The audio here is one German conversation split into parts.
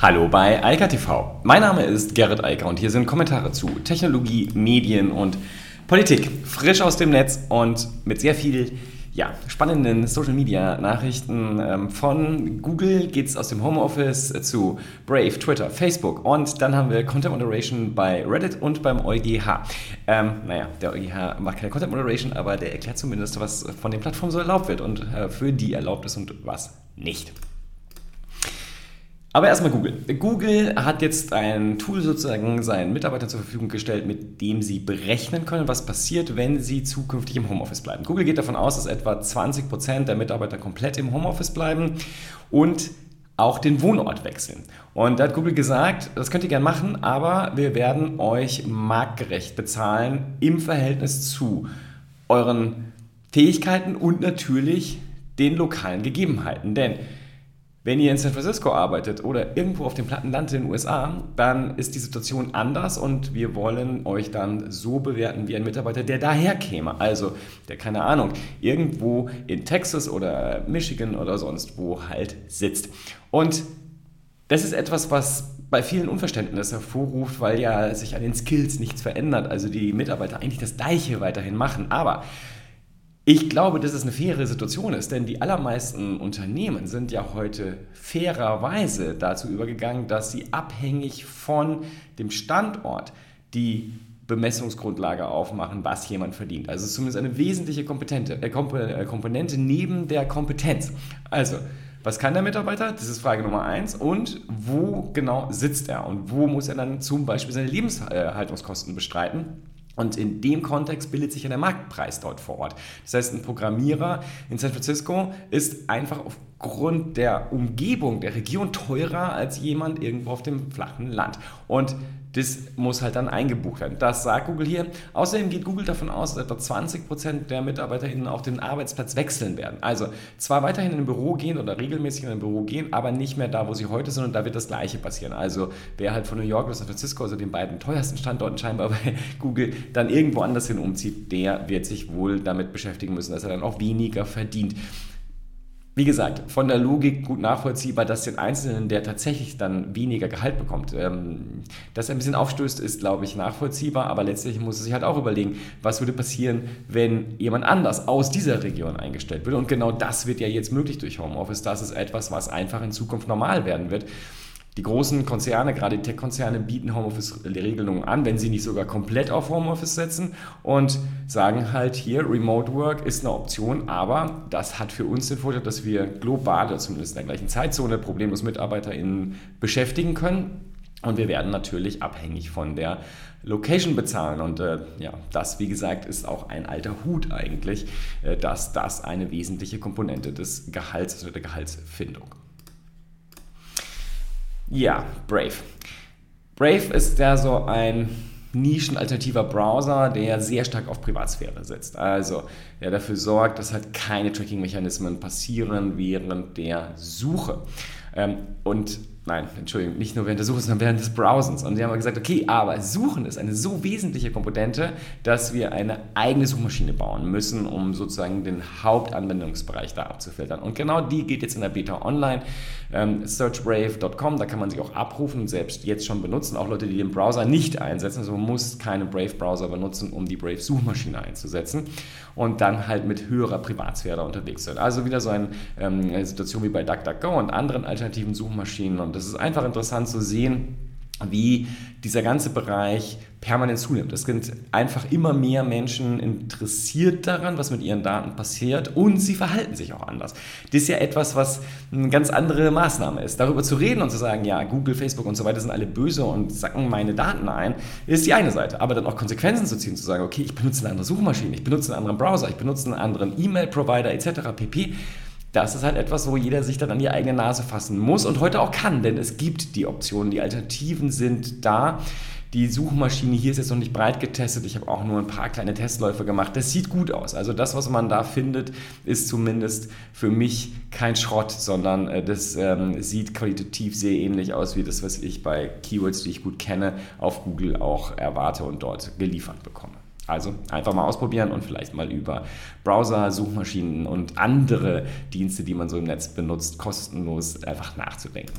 Hallo bei Eika TV. Mein Name ist Gerrit Eiker und hier sind Kommentare zu Technologie, Medien und Politik. Frisch aus dem Netz und mit sehr viel ja, spannenden Social Media Nachrichten. Ähm, von Google geht es aus dem Homeoffice zu Brave, Twitter, Facebook und dann haben wir Content Moderation bei Reddit und beim EuGH. Ähm, naja, der EuGH macht keine Content Moderation, aber der erklärt zumindest, was von den Plattformen so erlaubt wird und äh, für die erlaubt ist und was nicht. Aber erstmal Google. Google hat jetzt ein Tool sozusagen seinen Mitarbeitern zur Verfügung gestellt, mit dem sie berechnen können, was passiert, wenn sie zukünftig im Homeoffice bleiben. Google geht davon aus, dass etwa 20 Prozent der Mitarbeiter komplett im Homeoffice bleiben und auch den Wohnort wechseln. Und da hat Google gesagt, das könnt ihr gerne machen, aber wir werden euch marktgerecht bezahlen im Verhältnis zu euren Fähigkeiten und natürlich den lokalen Gegebenheiten. Denn wenn ihr in San Francisco arbeitet oder irgendwo auf dem platten Land in den USA, dann ist die Situation anders und wir wollen euch dann so bewerten wie ein Mitarbeiter, der daher käme. Also, der keine Ahnung, irgendwo in Texas oder Michigan oder sonst wo halt sitzt. Und das ist etwas, was bei vielen Unverständnis hervorruft, weil ja sich an den Skills nichts verändert. Also die Mitarbeiter eigentlich das Gleiche weiterhin machen. Aber ich glaube, dass es eine faire Situation ist, denn die allermeisten Unternehmen sind ja heute fairerweise dazu übergegangen, dass sie abhängig von dem Standort die Bemessungsgrundlage aufmachen, was jemand verdient. Also zumindest eine wesentliche äh, äh, Komponente neben der Kompetenz. Also, was kann der Mitarbeiter? Das ist Frage Nummer eins. Und wo genau sitzt er? Und wo muss er dann zum Beispiel seine Lebenshaltungskosten bestreiten? Und in dem Kontext bildet sich ja der Marktpreis dort vor Ort. Das heißt, ein Programmierer in San Francisco ist einfach aufgrund der Umgebung der Region teurer als jemand irgendwo auf dem flachen Land. Und das muss halt dann eingebucht werden. Das sagt Google hier. Außerdem geht Google davon aus, dass etwa 20% der MitarbeiterInnen auch den Arbeitsplatz wechseln werden. Also zwar weiterhin in ein Büro gehen oder regelmäßig in ein Büro gehen, aber nicht mehr da, wo sie heute sind und da wird das Gleiche passieren. Also wer halt von New York oder San Francisco, also den beiden teuersten Standorten scheinbar bei Google, dann irgendwo anders hin umzieht, der wird sich wohl damit beschäftigen müssen, dass er dann auch weniger verdient. Wie gesagt, von der Logik gut nachvollziehbar, dass den Einzelnen, der tatsächlich dann weniger Gehalt bekommt, ähm, dass er ein bisschen aufstößt, ist, glaube ich, nachvollziehbar. Aber letztlich muss er sich halt auch überlegen, was würde passieren, wenn jemand anders aus dieser Region eingestellt würde. Und genau das wird ja jetzt möglich durch Homeoffice. Das ist etwas, was einfach in Zukunft normal werden wird. Die großen Konzerne, gerade die Tech-Konzerne, bieten Homeoffice-Regelungen an, wenn sie nicht sogar komplett auf Homeoffice setzen und sagen halt hier, Remote Work ist eine Option, aber das hat für uns den Vorteil, dass wir global zumindest in der gleichen Zeitzone problemlos MitarbeiterInnen beschäftigen können. Und wir werden natürlich abhängig von der Location bezahlen. Und äh, ja, das, wie gesagt, ist auch ein alter Hut eigentlich, äh, dass das eine wesentliche Komponente des Gehalts oder der Gehaltsfindung. Ja, Brave. Brave ist ja so ein nischenalternativer Browser, der sehr stark auf Privatsphäre setzt. Also der dafür sorgt, dass halt keine Tracking-Mechanismen passieren während der Suche. Ähm, und Nein, Entschuldigung, nicht nur während der Suche, sondern während des Browsens. Und sie haben gesagt, okay, aber Suchen ist eine so wesentliche Komponente, dass wir eine eigene Suchmaschine bauen müssen, um sozusagen den Hauptanwendungsbereich da abzufiltern. Und genau die geht jetzt in der Beta online. Ähm, searchbrave.com, da kann man sie auch abrufen und selbst jetzt schon benutzen. Auch Leute, die den Browser nicht einsetzen. Also man muss keine Brave-Browser benutzen, um die Brave-Suchmaschine einzusetzen. Und dann halt mit höherer Privatsphäre unterwegs sein. Also wieder so eine ähm, Situation wie bei DuckDuckGo und anderen alternativen Suchmaschinen. Und das ist einfach interessant zu sehen, wie dieser ganze Bereich permanent zunimmt. Es sind einfach immer mehr Menschen interessiert daran, was mit ihren Daten passiert und sie verhalten sich auch anders. Das ist ja etwas, was eine ganz andere Maßnahme ist. Darüber zu reden und zu sagen, ja, Google, Facebook und so weiter sind alle böse und sacken meine Daten ein, ist die eine Seite. Aber dann auch Konsequenzen zu ziehen, zu sagen, okay, ich benutze eine andere Suchmaschine, ich benutze einen anderen Browser, ich benutze einen anderen E-Mail-Provider etc. pp das ist halt etwas, wo jeder sich dann an die eigene Nase fassen muss und heute auch kann, denn es gibt die Optionen, die Alternativen sind da. Die Suchmaschine hier ist jetzt noch nicht breit getestet. Ich habe auch nur ein paar kleine Testläufe gemacht. Das sieht gut aus. Also das, was man da findet, ist zumindest für mich kein Schrott, sondern äh, das ähm, sieht qualitativ sehr ähnlich aus wie das, was ich bei Keywords, die ich gut kenne, auf Google auch erwarte und dort geliefert bekomme. Also einfach mal ausprobieren und vielleicht mal über Browser, Suchmaschinen und andere Dienste, die man so im Netz benutzt, kostenlos einfach nachzudenken.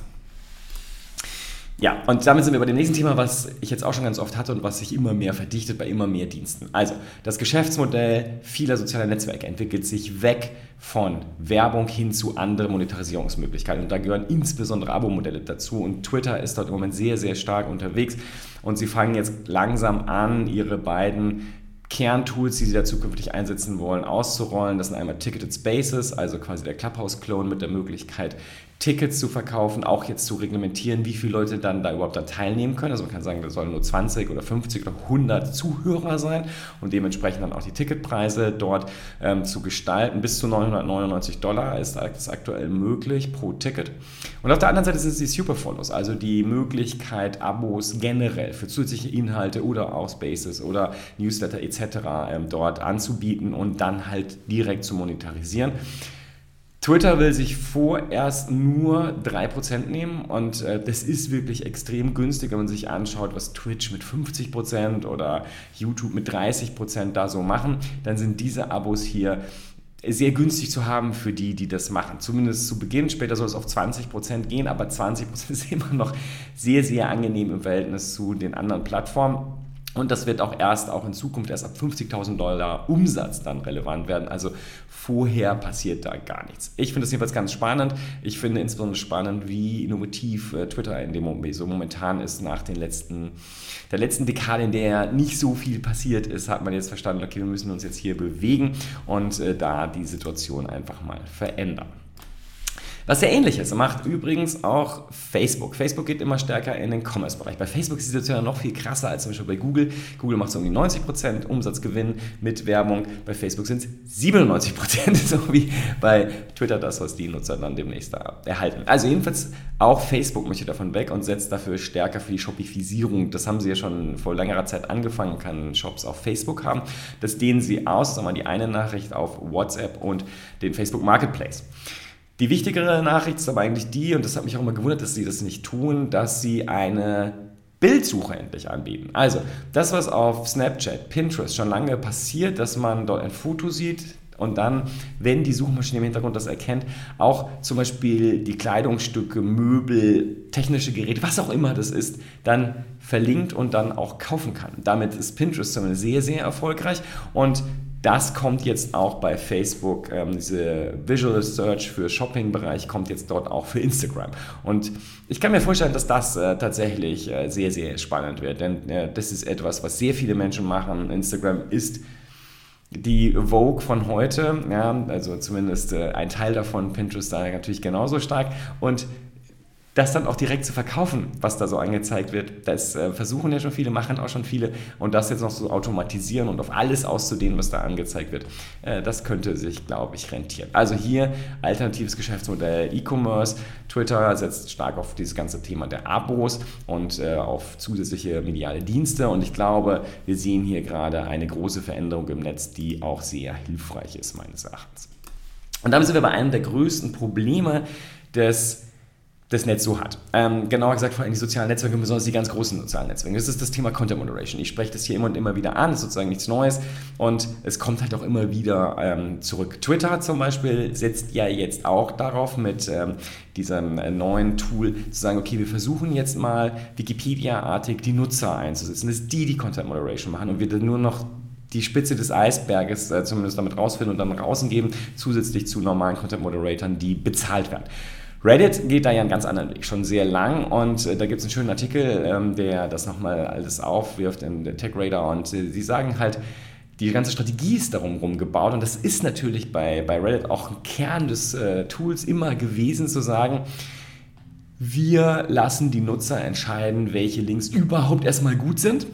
Ja, und damit sind wir bei dem nächsten Thema, was ich jetzt auch schon ganz oft hatte und was sich immer mehr verdichtet bei immer mehr Diensten. Also, das Geschäftsmodell vieler sozialer Netzwerke entwickelt sich weg von Werbung hin zu anderen Monetarisierungsmöglichkeiten. Und da gehören insbesondere Abo-Modelle dazu. Und Twitter ist dort im Moment sehr, sehr stark unterwegs. Und sie fangen jetzt langsam an, ihre beiden Kerntools, die sie da zukünftig einsetzen wollen, auszurollen. Das sind einmal Ticketed Spaces, also quasi der Clubhouse-Clone mit der Möglichkeit, Tickets zu verkaufen, auch jetzt zu reglementieren, wie viele Leute dann da überhaupt da teilnehmen können. Also man kann sagen, da sollen nur 20 oder 50 oder 100 Zuhörer sein und dementsprechend dann auch die Ticketpreise dort ähm, zu gestalten. Bis zu 999 Dollar ist das aktuell möglich pro Ticket. Und auf der anderen Seite sind es die Superfollows, also die Möglichkeit, Abos generell für zusätzliche Inhalte oder auch Spaces oder Newsletter etc. Ähm, dort anzubieten und dann halt direkt zu monetarisieren. Twitter will sich vorerst nur 3% nehmen und äh, das ist wirklich extrem günstig, wenn man sich anschaut, was Twitch mit 50% oder YouTube mit 30% da so machen, dann sind diese Abos hier sehr günstig zu haben für die, die das machen. Zumindest zu Beginn, später soll es auf 20% gehen, aber 20% ist immer noch sehr, sehr angenehm im Verhältnis zu den anderen Plattformen. Und das wird auch erst auch in Zukunft erst ab 50.000 Dollar Umsatz dann relevant werden. Also vorher passiert da gar nichts. Ich finde es jedenfalls ganz spannend. Ich finde insbesondere spannend, wie innovativ äh, Twitter in dem Moment so momentan ist nach den letzten, der letzten Dekade, in der nicht so viel passiert ist, hat man jetzt verstanden, okay, wir müssen uns jetzt hier bewegen und äh, da die Situation einfach mal verändern. Was sehr ähnliches macht übrigens auch Facebook. Facebook geht immer stärker in den Commerce-Bereich. Bei Facebook ist die Situation noch viel krasser als zum Beispiel bei Google. Google macht so um die 90% Umsatzgewinn mit Werbung. Bei Facebook sind es 97%, so wie bei Twitter das, was die Nutzer dann demnächst da erhalten. Also jedenfalls auch Facebook möchte davon weg und setzt dafür stärker für die Shopifisierung. Das haben sie ja schon vor längerer Zeit angefangen, kann Shops auf Facebook haben. Das dehnen sie aus, sagen wir mal die eine Nachricht auf WhatsApp und den Facebook Marketplace. Die wichtigere Nachricht ist aber eigentlich die, und das hat mich auch immer gewundert, dass sie das nicht tun, dass sie eine Bildsuche endlich anbieten. Also, das, was auf Snapchat, Pinterest schon lange passiert, dass man dort ein Foto sieht, und dann, wenn die Suchmaschine im Hintergrund das erkennt, auch zum Beispiel die Kleidungsstücke, Möbel, technische Geräte, was auch immer das ist, dann verlinkt und dann auch kaufen kann. Damit ist Pinterest zumindest sehr, sehr erfolgreich und das kommt jetzt auch bei Facebook, ähm, diese Visual Search für Shopping-Bereich kommt jetzt dort auch für Instagram. Und ich kann mir vorstellen, dass das äh, tatsächlich äh, sehr, sehr spannend wird, denn äh, das ist etwas, was sehr viele Menschen machen. Instagram ist die Vogue von heute, ja, also zumindest äh, ein Teil davon, Pinterest da natürlich genauso stark. Und das dann auch direkt zu verkaufen, was da so angezeigt wird. Das äh, versuchen ja schon viele, machen auch schon viele. Und das jetzt noch so automatisieren und auf alles auszudehnen, was da angezeigt wird, äh, das könnte sich, glaube ich, rentieren. Also hier alternatives Geschäftsmodell E-Commerce. Twitter setzt stark auf dieses ganze Thema der Abos und äh, auf zusätzliche mediale Dienste. Und ich glaube, wir sehen hier gerade eine große Veränderung im Netz, die auch sehr hilfreich ist, meines Erachtens. Und damit sind wir bei einem der größten Probleme des das Netz so hat. Ähm, genauer gesagt vor allem die sozialen Netzwerke, besonders die ganz großen sozialen Netzwerke. Das ist das Thema Content Moderation. Ich spreche das hier immer und immer wieder an, ist sozusagen nichts Neues und es kommt halt auch immer wieder ähm, zurück. Twitter zum Beispiel setzt ja jetzt auch darauf mit ähm, diesem äh, neuen Tool zu sagen, okay, wir versuchen jetzt mal Wikipedia-artig die Nutzer einzusetzen, dass die die Content Moderation machen und wir dann nur noch die Spitze des Eisberges äh, zumindest damit rausfinden und dann draußen geben, zusätzlich zu normalen Content Moderatoren, die bezahlt werden. Reddit geht da ja einen ganz anderen Weg, schon sehr lang. Und äh, da gibt es einen schönen Artikel, ähm, der das nochmal alles aufwirft in der Tech Radar. Und äh, sie sagen halt, die ganze Strategie ist darum rum gebaut und das ist natürlich bei, bei Reddit auch ein Kern des äh, Tools immer gewesen, zu sagen, wir lassen die Nutzer entscheiden, welche Links überhaupt erstmal gut sind.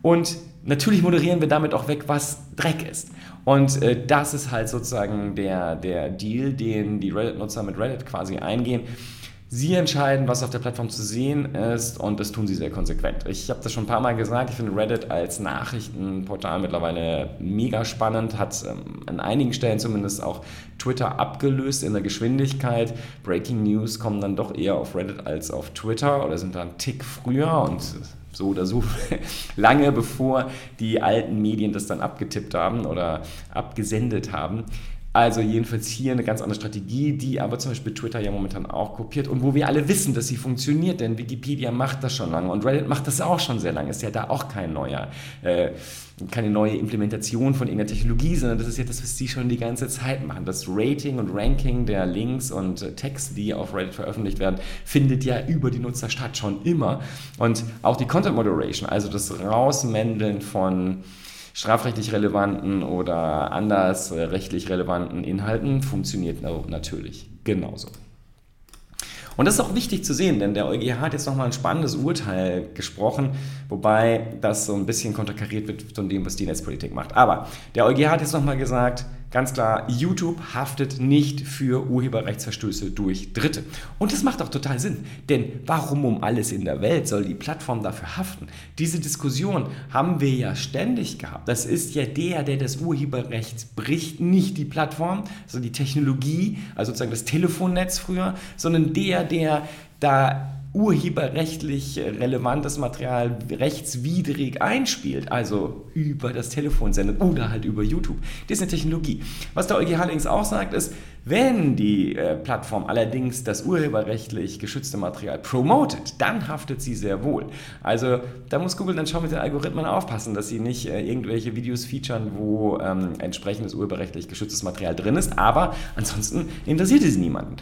Und natürlich moderieren wir damit auch weg, was Dreck ist. Und äh, das ist halt sozusagen der, der Deal, den die Reddit-Nutzer mit Reddit quasi eingehen. Sie entscheiden, was auf der Plattform zu sehen ist und das tun sie sehr konsequent. Ich habe das schon ein paar Mal gesagt, ich finde Reddit als Nachrichtenportal mittlerweile mega spannend, hat ähm, an einigen Stellen zumindest auch Twitter abgelöst in der Geschwindigkeit. Breaking News kommen dann doch eher auf Reddit als auf Twitter oder sind da einen Tick früher und so oder so lange bevor die alten Medien das dann abgetippt haben oder abgesendet haben. Also jedenfalls hier eine ganz andere Strategie, die aber zum Beispiel Twitter ja momentan auch kopiert und wo wir alle wissen, dass sie funktioniert, denn Wikipedia macht das schon lange und Reddit macht das auch schon sehr lange. Ist ja da auch kein neuer, äh, keine neue Implementation von irgendeiner Technologie, sondern das ist ja das, was sie schon die ganze Zeit machen. Das Rating und Ranking der Links und äh, Texte, die auf Reddit veröffentlicht werden, findet ja über die Nutzer statt, schon immer. Und auch die Content Moderation, also das Rausmändeln von strafrechtlich relevanten oder anders äh, rechtlich relevanten Inhalten funktioniert natürlich genauso. Und das ist auch wichtig zu sehen, denn der EuGH hat jetzt nochmal ein spannendes Urteil gesprochen, wobei das so ein bisschen konterkariert wird von dem, was die Netzpolitik macht. Aber der EuGH hat jetzt nochmal gesagt, Ganz klar, YouTube haftet nicht für Urheberrechtsverstöße durch Dritte. Und das macht auch total Sinn. Denn warum um alles in der Welt soll die Plattform dafür haften? Diese Diskussion haben wir ja ständig gehabt. Das ist ja der, der das Urheberrecht bricht, nicht die Plattform, also die Technologie, also sozusagen das Telefonnetz früher, sondern der, der da urheberrechtlich relevantes Material rechtswidrig einspielt, also über das Telefon sendet oder halt über YouTube. Das ist eine Technologie. Was der EuGH allerdings auch sagt, ist, wenn die äh, Plattform allerdings das urheberrechtlich geschützte Material promotet, dann haftet sie sehr wohl. Also da muss Google dann schon mit den Algorithmen aufpassen, dass sie nicht äh, irgendwelche Videos featuren, wo ähm, entsprechendes urheberrechtlich geschütztes Material drin ist, aber ansonsten interessiert es niemanden.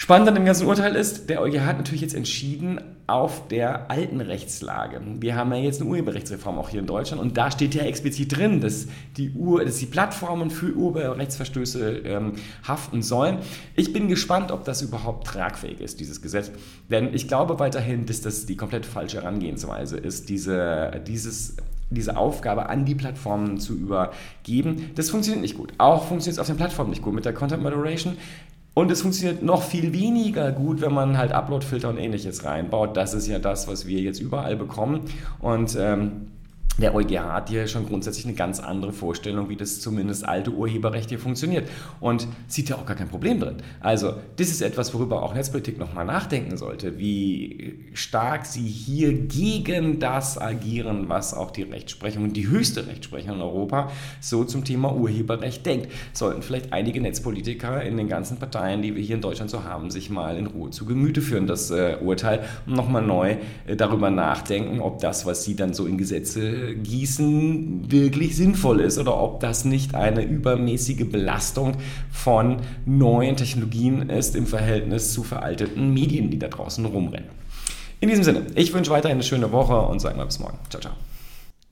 Spannend an dem ganzen Urteil ist, der EuGH hat natürlich jetzt entschieden auf der alten Rechtslage. Wir haben ja jetzt eine Urheberrechtsreform auch hier in Deutschland und da steht ja explizit drin, dass die, Ur dass die Plattformen für Urheberrechtsverstöße ähm, haften sollen. Ich bin gespannt, ob das überhaupt tragfähig ist, dieses Gesetz. Denn ich glaube weiterhin, dass das die komplett falsche Herangehensweise ist, diese, dieses diese Aufgabe an die Plattformen zu übergeben. Das funktioniert nicht gut. Auch funktioniert es auf den Plattformen nicht gut. Mit der Content Moderation und es funktioniert noch viel weniger gut, wenn man halt Upload-Filter und ähnliches reinbaut. Das ist ja das, was wir jetzt überall bekommen. Und ähm, der EuGH hat hier schon grundsätzlich eine ganz andere Vorstellung, wie das zumindest alte Urheberrecht hier funktioniert und sieht ja auch gar kein Problem drin. Also das ist etwas, worüber auch Netzpolitik nochmal nachdenken sollte, wie stark sie hier gegen das agieren, was auch die Rechtsprechung die höchste Rechtsprechung in Europa so zum Thema Urheberrecht denkt. Sollten vielleicht einige Netzpolitiker in den ganzen Parteien, die wir hier in Deutschland so haben, sich mal in Ruhe zu Gemüte führen, das äh, Urteil, und nochmal neu äh, darüber nachdenken, ob das, was sie dann so in Gesetze Gießen wirklich sinnvoll ist oder ob das nicht eine übermäßige Belastung von neuen Technologien ist im Verhältnis zu veralteten Medien, die da draußen rumrennen. In diesem Sinne, ich wünsche weiterhin eine schöne Woche und sage mal bis morgen. Ciao, ciao.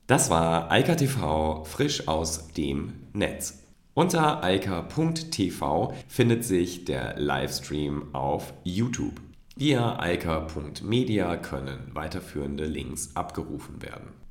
Das war Eika TV frisch aus dem Netz. Unter eika.tv findet sich der Livestream auf YouTube. Via eika.media können weiterführende Links abgerufen werden.